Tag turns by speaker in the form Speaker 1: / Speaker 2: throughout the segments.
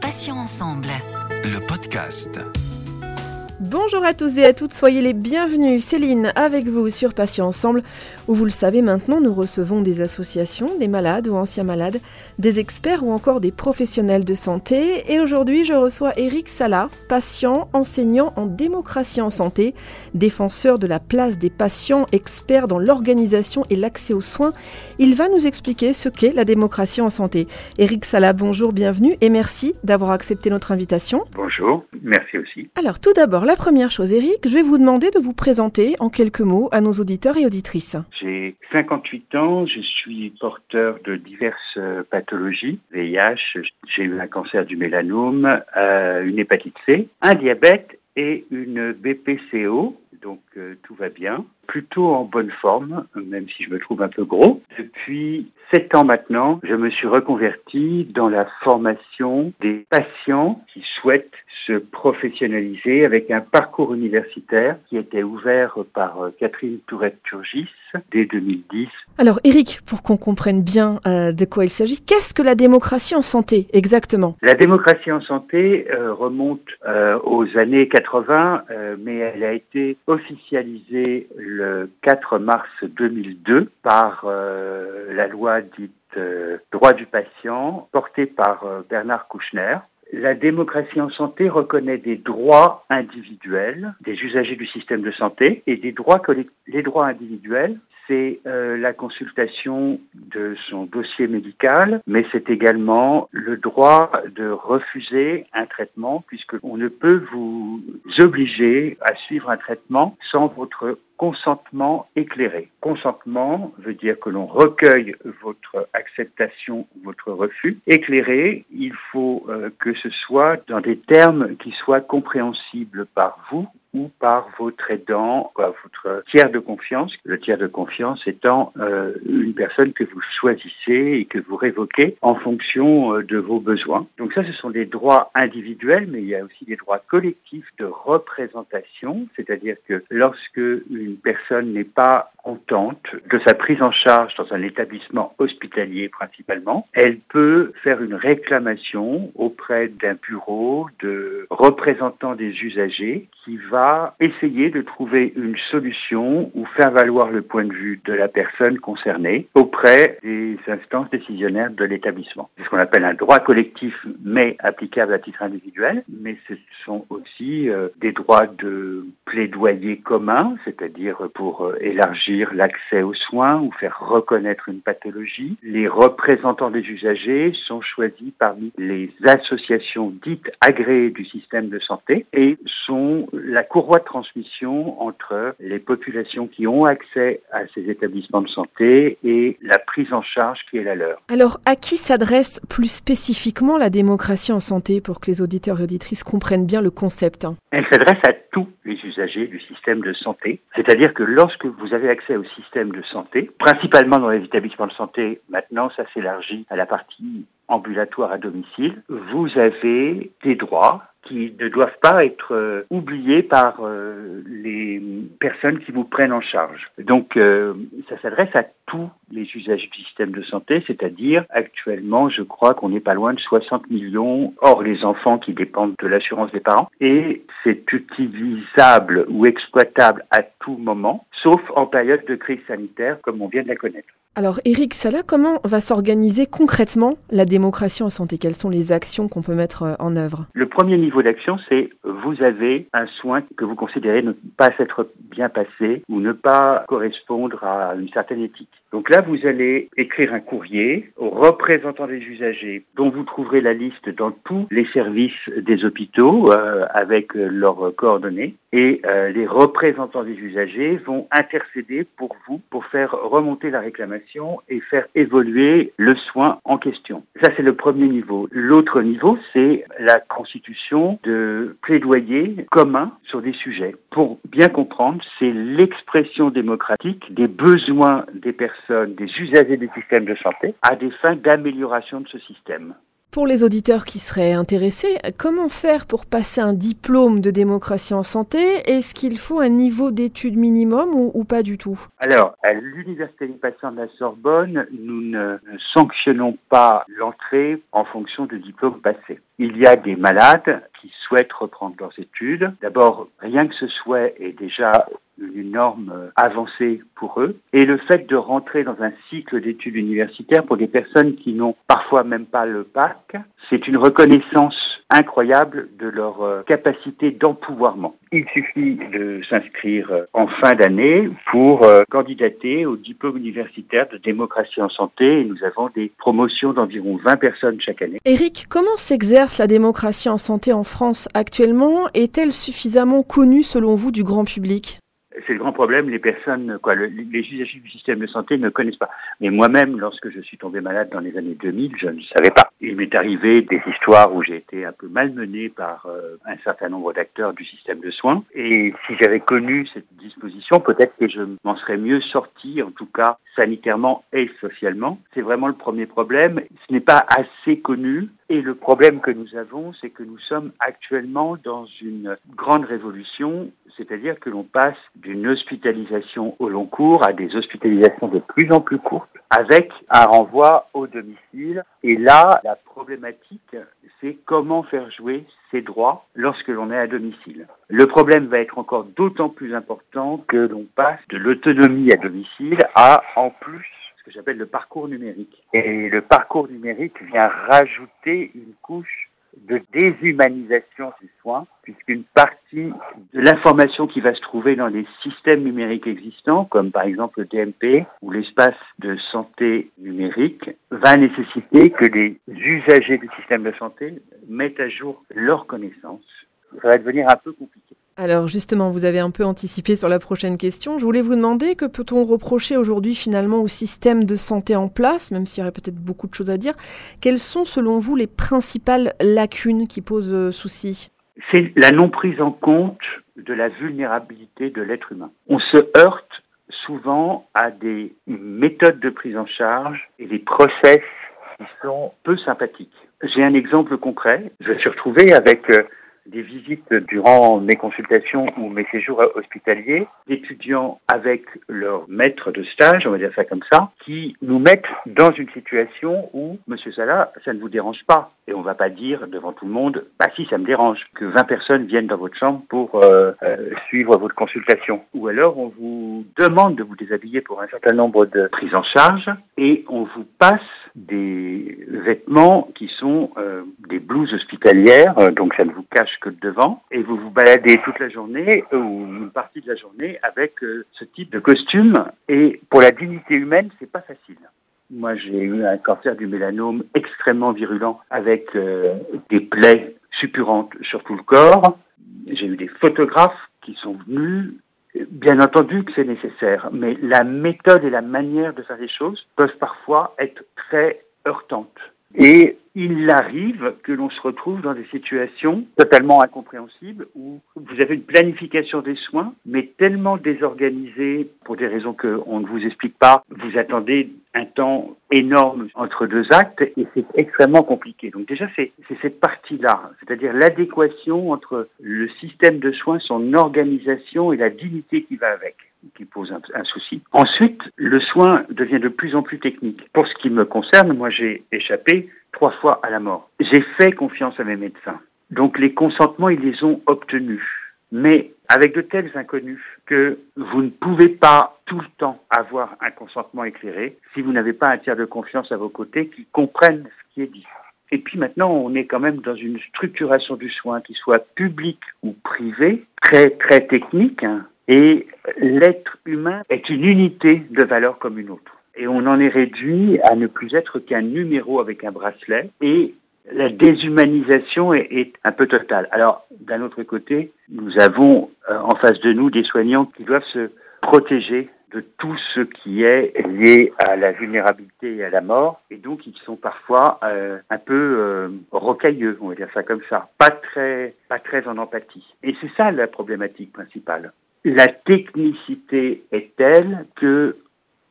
Speaker 1: Patients ensemble.
Speaker 2: Le podcast.
Speaker 3: Bonjour à tous et à toutes, soyez les bienvenus. Céline avec vous sur Patients Ensemble, où vous le savez maintenant, nous recevons des associations, des malades ou anciens malades, des experts ou encore des professionnels de santé. Et aujourd'hui, je reçois Eric Sala, patient, enseignant en démocratie en santé, défenseur de la place des patients, expert dans l'organisation et l'accès aux soins. Il va nous expliquer ce qu'est la démocratie en santé. Eric Sala, bonjour, bienvenue et merci d'avoir accepté notre invitation.
Speaker 4: Bonjour, merci aussi.
Speaker 3: Alors tout d'abord, la première chose, Eric, je vais vous demander de vous présenter en quelques mots à nos auditeurs et auditrices.
Speaker 4: J'ai 58 ans, je suis porteur de diverses euh, pathologies, VIH, j'ai eu un cancer du mélanome, euh, une hépatite C, un diabète et une BPCO, donc euh, tout va bien. Plutôt en bonne forme, même si je me trouve un peu gros. Depuis sept ans maintenant, je me suis reconverti dans la formation des patients qui souhaitent se professionnaliser avec un parcours universitaire qui était ouvert par euh, Catherine Tourette-Turgis dès 2010.
Speaker 3: Alors Eric, pour qu'on comprenne bien euh, de quoi il s'agit, qu'est-ce que la démocratie en santé exactement?
Speaker 4: La démocratie en santé euh, remonte aux années 80, mais elle a été officialisée le 4 mars 2002 par la loi dite droit du patient portée par Bernard Kouchner. La démocratie en santé reconnaît des droits individuels des usagers du système de santé et des droits les droits individuels c'est euh, la consultation de son dossier médical, mais c'est également le droit de refuser un traitement, puisqu'on ne peut vous obliger à suivre un traitement sans votre consentement éclairé. Consentement veut dire que l'on recueille votre acceptation ou votre refus. Éclairé, il faut euh, que ce soit dans des termes qui soient compréhensibles par vous ou par votre aidant, votre tiers de confiance. Le tiers de confiance étant euh, une personne que vous choisissez et que vous révoquez en fonction euh, de vos besoins. Donc ça, ce sont des droits individuels, mais il y a aussi des droits collectifs de représentation, c'est-à-dire que lorsque une personne n'est pas contente de sa prise en charge dans un établissement hospitalier principalement, elle peut faire une réclamation auprès d'un bureau de représentants des usagers qui va essayer de trouver une solution ou faire valoir le point de vue de la personne concernée auprès des instances décisionnaires de l'établissement. C'est ce qu'on appelle un droit collectif mais applicable à titre individuel, mais ce sont aussi euh, des droits de plaidoyer commun, c'est-à-dire pour euh, élargir l'accès aux soins ou faire reconnaître une pathologie. Les représentants des usagers sont choisis parmi les associations dites agréées du système de santé et sont la courroie de transmission entre les populations qui ont accès à ces établissements de santé et la prise en charge qui est la leur.
Speaker 3: Alors, à qui s'adresse plus spécifiquement la démocratie en santé pour que les auditeurs et auditrices comprennent bien le concept
Speaker 4: Elle s'adresse à tous les usagers du système de santé. C'est-à-dire que lorsque vous avez accès au système de santé, principalement dans les établissements de santé, maintenant ça s'élargit à la partie ambulatoire à domicile, vous avez des droits qui ne doivent pas être euh, oubliés par euh, les personnes qui vous prennent en charge. Donc, euh, ça s'adresse à tous les usagers du système de santé, c'est-à-dire actuellement, je crois qu'on n'est pas loin de 60 millions, hors les enfants qui dépendent de l'assurance des parents, et c'est utilisable ou exploitable à tout moment, sauf en période de crise sanitaire, comme on vient de la connaître.
Speaker 3: Alors Eric Sala, comment va s'organiser concrètement la démocratie en santé? Quelles sont les actions qu'on peut mettre euh, en œuvre?
Speaker 4: Le premier niveau d'action, c'est vous avez un soin que vous considérez ne pas s'être bien passé ou ne pas correspondre à une certaine éthique. Donc là, vous allez écrire un courrier aux représentants des usagers, dont vous trouverez la liste dans tous les services des hôpitaux euh, avec leurs coordonnées. Et euh, les représentants des usagers vont intercéder pour vous pour faire remonter la réclamation et faire évoluer le soin en question. Ça, c'est le premier niveau. L'autre niveau, c'est la constitution de plaidoyers communs sur des sujets. Pour bien comprendre, c'est l'expression démocratique des besoins des personnes des usagers du système de santé à des fins d'amélioration de ce système.
Speaker 3: Pour les auditeurs qui seraient intéressés, comment faire pour passer un diplôme de démocratie en santé? Est-ce qu'il faut un niveau d'études minimum ou, pas du tout?
Speaker 4: Alors, à l'Université des patients de la Sorbonne, nous ne sanctionnons pas l'entrée en fonction du diplôme passé. Il y a des malades qui souhaitent reprendre leurs études. D'abord, rien que ce souhait est déjà une norme avancée pour eux. Et le fait de rentrer dans un cycle d'études universitaires pour des personnes qui n'ont parfois même pas le bac, c'est une reconnaissance incroyable de leur euh, capacité d'empouvoirment. Il suffit de s'inscrire euh, en fin d'année pour euh, candidater au diplôme universitaire de démocratie en santé et nous avons des promotions d'environ 20 personnes chaque année.
Speaker 3: Eric, comment s'exerce la démocratie en santé en France actuellement? Est-elle suffisamment connue selon vous du grand public?
Speaker 4: C'est le grand problème, les personnes, quoi, les usagers du système de santé ne connaissent pas. Mais moi-même, lorsque je suis tombé malade dans les années 2000, je ne savais pas. Il m'est arrivé des histoires où j'ai été un peu malmené par euh, un certain nombre d'acteurs du système de soins. Et si j'avais connu cette disposition, peut-être que je m'en serais mieux sorti, en tout cas sanitairement et socialement. C'est vraiment le premier problème. Ce n'est pas assez connu. Et le problème que nous avons, c'est que nous sommes actuellement dans une grande révolution, c'est-à-dire que l'on passe d'une hospitalisation au long cours à des hospitalisations de plus en plus courtes, avec un renvoi au domicile. Et là, la problématique, c'est comment faire jouer ces droits lorsque l'on est à domicile. Le problème va être encore d'autant plus important que l'on passe de l'autonomie à domicile à, en plus, ce que j'appelle le parcours numérique. Et le parcours numérique vient rajouter une couche de déshumanisation des soins, puisqu'une partie de l'information qui va se trouver dans les systèmes numériques existants, comme par exemple le DMP ou l'espace de santé numérique, va nécessiter que les usagers du système de santé mettent à jour leurs connaissances. Ça va devenir un peu compliqué.
Speaker 3: Alors justement, vous avez un peu anticipé sur la prochaine question. Je voulais vous demander que peut-on reprocher aujourd'hui finalement au système de santé en place, même s'il y aurait peut-être beaucoup de choses à dire? Quelles sont selon vous les principales lacunes qui posent euh, souci?
Speaker 4: C'est la non prise en compte de la vulnérabilité de l'être humain. On se heurte souvent à des méthodes de prise en charge et des process qui sont peu sympathiques. J'ai un exemple concret. Je me suis retrouvé avec euh, des visites durant mes consultations ou mes séjours hospitaliers d'étudiants avec leur maître de stage, on va dire ça comme ça, qui nous mettent dans une situation où, Monsieur Salah, ça ne vous dérange pas. Et on va pas dire devant tout le monde, bah si, ça me dérange, que 20 personnes viennent dans votre chambre pour euh, euh, suivre votre consultation. Ou alors on vous demande de vous déshabiller pour un certain nombre de prises en charge et on vous passe des vêtements qui sont euh, des blouses hospitalières, donc ça ne vous cache que le devant, et vous vous baladez toute la journée ou une partie de la journée avec ce type de costume. Et pour la dignité humaine, c'est pas facile. Moi, j'ai eu un cancer du mélanome extrêmement virulent avec euh, des plaies suppurantes sur tout le corps. J'ai eu des photographes qui sont venus. Bien entendu que c'est nécessaire, mais la méthode et la manière de faire les choses peuvent parfois être très heurtantes. Et il arrive que l'on se retrouve dans des situations totalement incompréhensibles où vous avez une planification des soins, mais tellement désorganisée pour des raisons qu'on ne vous explique pas. Vous attendez un temps énorme entre deux actes et c'est extrêmement compliqué. Donc déjà, c'est cette partie-là, c'est-à-dire l'adéquation entre le système de soins, son organisation et la dignité qui va avec qui pose un, souci. Ensuite, le soin devient de plus en plus technique. Pour ce qui me concerne, moi j'ai échappé trois fois à la mort. J'ai fait confiance à mes médecins. Donc les consentements, ils les ont obtenus. Mais avec de tels inconnus que vous ne pouvez pas tout le temps avoir un consentement éclairé si vous n'avez pas un tiers de confiance à vos côtés qui comprennent ce qui est dit. Et puis maintenant, on est quand même dans une structuration du soin qui soit publique ou privée, très très technique, hein. Et l'être humain est une unité de valeur comme une autre et on en est réduit à ne plus être qu'un numéro avec un bracelet et la déshumanisation est, un peu totale. Alors, d'un autre côté, nous avons euh, en face de nous des soignants qui doivent se protéger de tout ce qui est lié à la vulnérabilité et à la mort, et donc ils sont parfois euh, un peu euh, rocailleux, on va dire ça comme ça, pas très, pas très en empathie. Et c'est ça la problématique principale. La technicité est telle que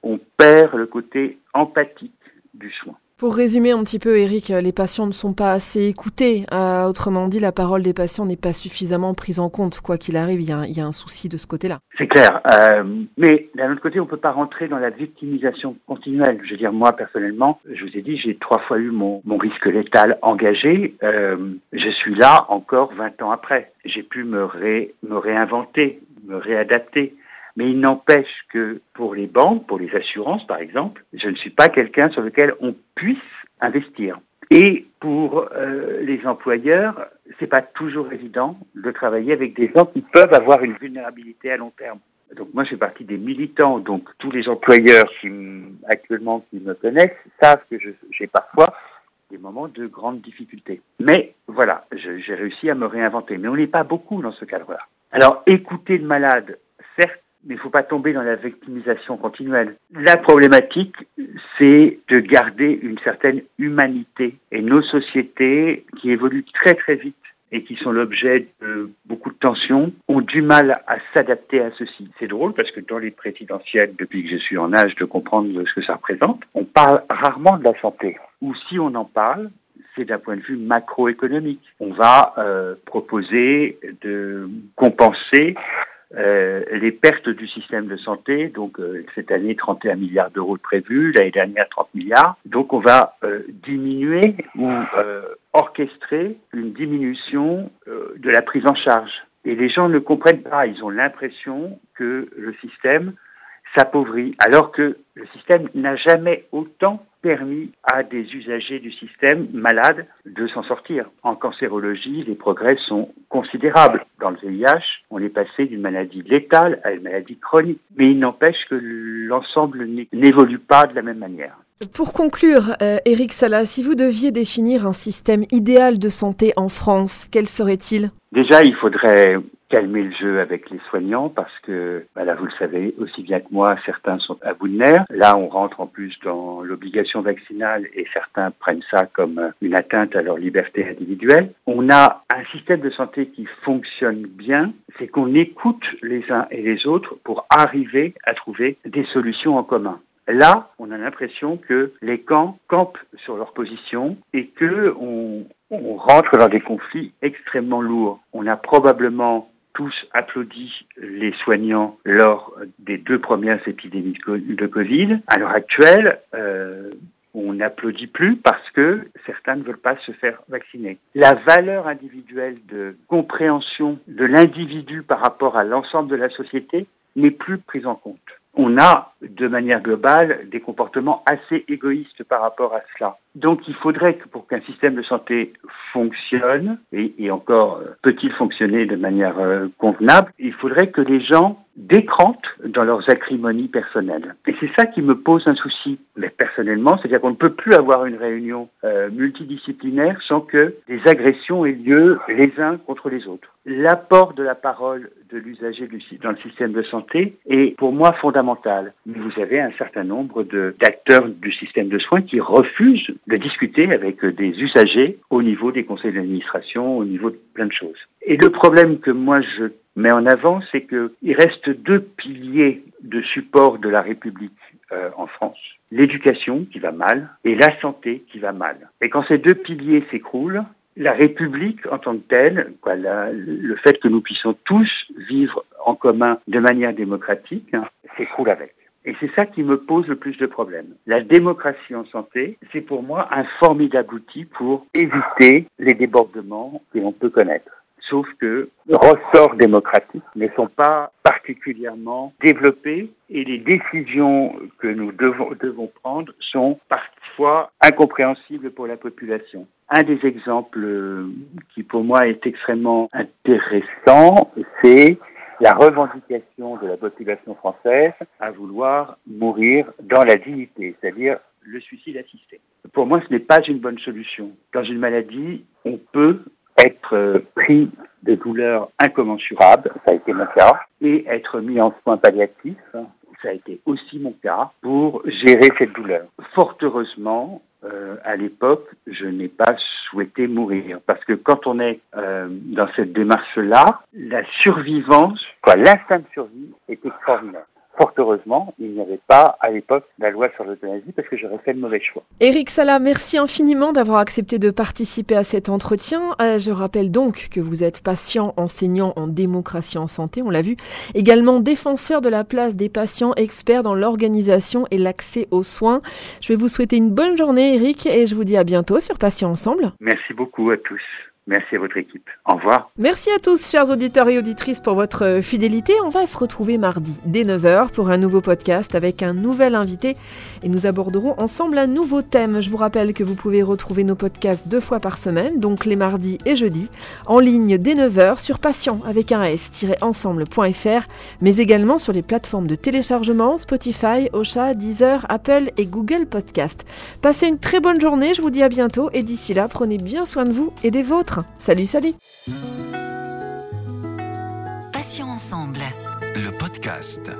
Speaker 4: on perd le côté empathique du soin.
Speaker 3: Pour résumer un petit peu, Eric, les patients ne sont pas assez écoutés. Euh, autrement dit, la parole des patients n'est pas suffisamment prise en compte. Quoi qu'il arrive, il y, a un souci de ce côté-là.
Speaker 4: C'est clair. Euh, mais d'un autre côté, on ne peut pas rentrer dans la victimisation continuelle. Je veux dire, moi, personnellement, je vous ai dit, j'ai trois fois eu mon, risque létal engagé. Euh, je suis là encore 20 ans après. J'ai pu me, me réinventer, me réadapter. Mais il n'empêche que pour les banques, pour les assurances par exemple, je ne suis pas quelqu'un sur lequel on puisse investir. Et pour euh, les employeurs, c'est pas toujours évident de travailler avec des gens qui peuvent avoir une vulnérabilité à long terme. Donc moi, je fais partie des militants. Donc tous les employeurs qui actuellement qui me connaissent savent que j'ai parfois des moments de grande difficulté. Mais voilà, j'ai réussi à me réinventer. Mais on n'est pas beaucoup dans ce cadre-là. Alors écouter le malade, certes, mais il ne faut pas tomber dans la victimisation continuelle. La problématique, c'est de garder une certaine humanité. Et nos sociétés, qui évoluent très très vite et qui sont l'objet de beaucoup de tensions, ont du mal à s'adapter à ceci. C'est drôle parce que dans les présidentielles, depuis que je suis en âge de comprendre ce que ça représente, on parle rarement de la santé. Ou si on en parle, c'est d'un point de vue macroéconomique. On va euh, proposer de compenser euh, les pertes du système de santé, donc euh, cette année 31 milliards d'euros de prévus, l'année dernière 30 milliards. Donc on va euh, diminuer ou orchestrer une diminution de la prise en charge. Et les gens ne comprennent pas, ils ont l'impression que le système s'appauvrit, alors que le système n'a jamais autant permis à des usagers du système malades de s'en sortir. En cancérologie, les progrès sont considérables. Dans le VIH, on est passé d'une maladie létale à une maladie chronique. Mais il n'empêche que l'ensemble n'évolue pas de la même manière.
Speaker 3: Pour conclure, euh, Eric Salah, si vous deviez définir un système idéal de santé en France, quel serait-il?
Speaker 4: Déjà, il faudrait calmer le jeu avec les soignants parce que, bah là, vous le savez aussi bien que moi, certains sont à bout de nerfs. Là, on rentre en plus dans l'obligation vaccinale et certains prennent ça comme une atteinte à leur liberté individuelle. On a un système de santé qui fonctionne bien, c'est qu'on écoute les uns et les autres pour arriver à trouver des solutions en commun. Là, on a l'impression que les camps campent sur leur position et que on, on rentre dans des conflits extrêmement lourds. On a probablement tous applaudi les soignants lors des deux premières épidémies de Covid. À l'heure actuelle, euh, on n'applaudit plus parce que certains ne veulent pas se faire vacciner. La valeur individuelle de compréhension de l'individu par rapport à l'ensemble de la société n'est plus prise en compte on a de manière globale des comportements assez égoïstes par rapport à cela. Donc il faudrait que pour qu'un système de santé fonctionne, et, encore euh, peut-il fonctionner de manière euh, convenable, il faudrait que les gens décrantent dans leurs acrimonies personnelles. Et c'est ça qui me pose un souci. Mais personnellement, c'est-à-dire qu'on ne peut plus avoir une réunion euh, multidisciplinaire sans que des agressions aient lieu les uns contre les autres. L'apport de la parole de l'usager dans le système de santé est pour moi fondamental. Vous avez un certain nombre d'acteurs du système de soins qui refusent de discuter avec des usagers au niveau des conseils d'administration, au niveau de plein de choses. Et le problème que moi je mets en avant, c'est qu'il reste deux piliers de support de la République euh, en France. L'éducation qui va mal et la santé qui va mal. Et quand ces deux piliers s'écroulent, la République en tant que telle, quoi, le fait que nous puissions tous vivre en commun de manière démocratique, hein, s'écroule avec. Et c'est ça qui me pose le plus de problèmes. La démocratie en santé, c'est pour moi un formidable outil pour éviter les débordements que l'on peut connaître. Sauf que les ressorts démocratiques ne sont pas particulièrement développés et les décisions que nous devons, devons prendre sont parfois incompréhensibles pour la population. Un des exemples qui pour moi est extrêmement intéressant, c'est la revendication de la population française à vouloir mourir dans la dignité, c'est-à-dire le suicide assisté. Pour moi, ce n'est pas une bonne solution. Dans une maladie, on peut être pris de douleurs incommensurables, ça a été mon cas, et être mis en soins palliatifs, ça a été aussi mon cas, pour gérer cette douleur. Fort heureusement, euh, à l'époque, je n'ai pas souhaité mourir. Parce que quand on est euh, dans cette démarche-là, la survivance, quoi, l'instinct de survie est extraordinaire. Fort heureusement, il n'y avait pas à l'époque la loi sur l'euthanasie parce que j'aurais fait le mauvais choix.
Speaker 3: Éric Sala, merci infiniment d'avoir accepté de participer à cet entretien. Euh, je rappelle donc que vous êtes patient enseignant en démocratie en santé, on l'a vu, également défenseur de la place des patients experts dans l'organisation et l'accès aux soins. Je vais vous souhaiter une bonne journée Éric et je vous dis à bientôt sur Patients Ensemble.
Speaker 4: Merci beaucoup à tous. Merci à votre équipe. Au revoir.
Speaker 3: Merci à tous, chers auditeurs et auditrices, pour votre fidélité. On va se retrouver mardi dès 9h pour un nouveau podcast avec un nouvel invité et nous aborderons ensemble un nouveau thème. Je vous rappelle que vous pouvez retrouver nos podcasts deux fois par semaine, donc les mardis et jeudis, en ligne dès 9h sur patient avec un s-ensemble.fr, mais également sur les plateformes de téléchargement Spotify, Ocha, Deezer, Apple et Google Podcast. Passez une très bonne journée, je vous dis à bientôt et d'ici là, prenez bien soin de vous et des vôtres. Salut, salut
Speaker 1: Passions ensemble.
Speaker 2: Le podcast.